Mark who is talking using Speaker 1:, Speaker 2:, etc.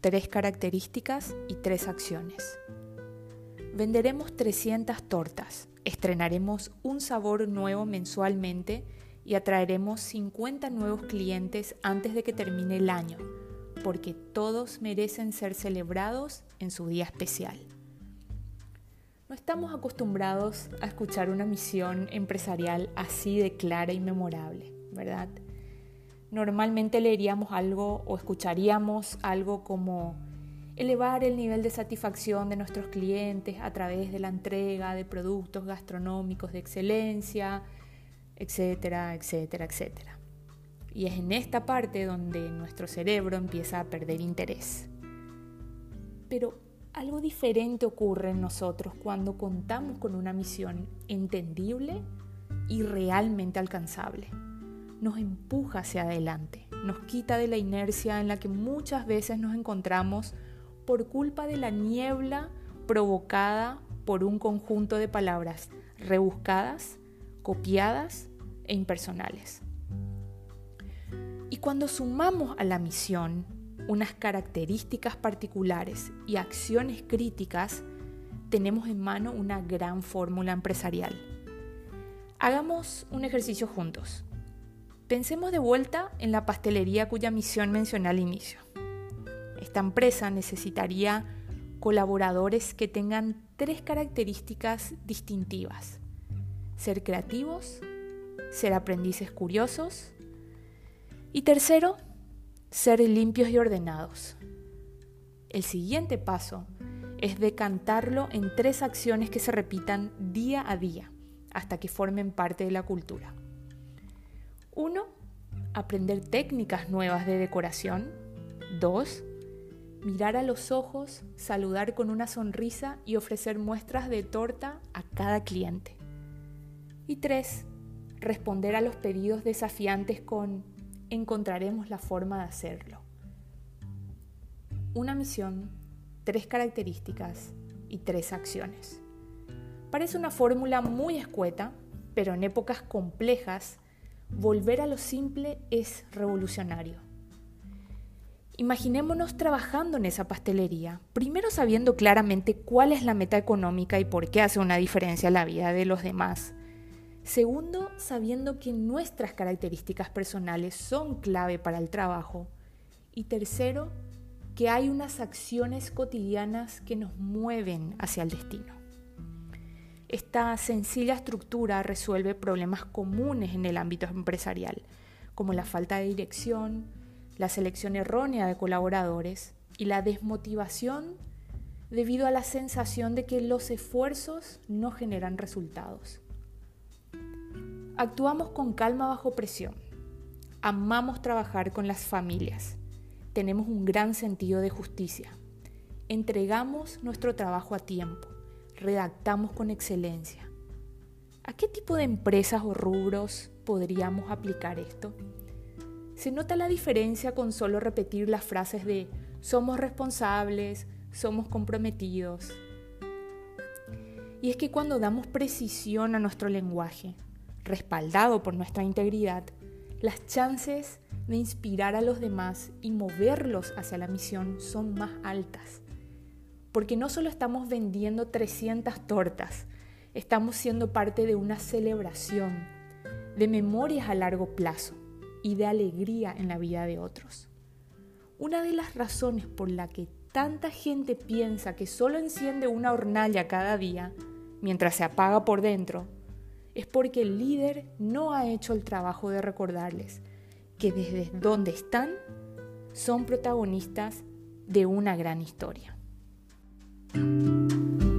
Speaker 1: tres características y tres acciones. Venderemos 300 tortas, estrenaremos un sabor nuevo mensualmente y atraeremos 50 nuevos clientes antes de que termine el año, porque todos merecen ser celebrados en su día especial. No estamos acostumbrados a escuchar una misión empresarial así de clara y memorable, ¿verdad? Normalmente leeríamos algo o escucharíamos algo como elevar el nivel de satisfacción de nuestros clientes a través de la entrega de productos gastronómicos de excelencia, etcétera, etcétera, etcétera. Y es en esta parte donde nuestro cerebro empieza a perder interés. Pero algo diferente ocurre en nosotros cuando contamos con una misión entendible y realmente alcanzable. Nos empuja hacia adelante, nos quita de la inercia en la que muchas veces nos encontramos por culpa de la niebla provocada por un conjunto de palabras rebuscadas, copiadas e impersonales. Y cuando sumamos a la misión unas características particulares y acciones críticas, tenemos en mano una gran fórmula empresarial. Hagamos un ejercicio juntos. Pensemos de vuelta en la pastelería cuya misión mencioné al inicio. Esta empresa necesitaría colaboradores que tengan tres características distintivas. Ser creativos, ser aprendices curiosos y tercero, ser limpios y ordenados. El siguiente paso es decantarlo en tres acciones que se repitan día a día hasta que formen parte de la cultura. Uno, aprender técnicas nuevas de decoración. Dos, mirar a los ojos, saludar con una sonrisa y ofrecer muestras de torta a cada cliente. Y tres, responder a los pedidos desafiantes con encontraremos la forma de hacerlo. Una misión, tres características y tres acciones. Parece una fórmula muy escueta, pero en épocas complejas, volver a lo simple es revolucionario. Imaginémonos trabajando en esa pastelería, primero sabiendo claramente cuál es la meta económica y por qué hace una diferencia en la vida de los demás Segundo, sabiendo que nuestras características personales son clave para el trabajo. Y tercero, que hay unas acciones cotidianas que nos mueven hacia el destino. Esta sencilla estructura resuelve problemas comunes en el ámbito empresarial, como la falta de dirección, la selección errónea de colaboradores y la desmotivación debido a la sensación de que los esfuerzos no generan resultados. Actuamos con calma bajo presión. Amamos trabajar con las familias. Tenemos un gran sentido de justicia. Entregamos nuestro trabajo a tiempo. Redactamos con excelencia. ¿A qué tipo de empresas o rubros podríamos aplicar esto? Se nota la diferencia con solo repetir las frases de somos responsables, somos comprometidos. Y es que cuando damos precisión a nuestro lenguaje, respaldado por nuestra integridad, las chances de inspirar a los demás y moverlos hacia la misión son más altas. Porque no solo estamos vendiendo 300 tortas, estamos siendo parte de una celebración, de memorias a largo plazo y de alegría en la vida de otros. Una de las razones por la que tanta gente piensa que solo enciende una hornalla cada día, mientras se apaga por dentro, es porque el líder no ha hecho el trabajo de recordarles que desde donde están son protagonistas de una gran historia. Thank you.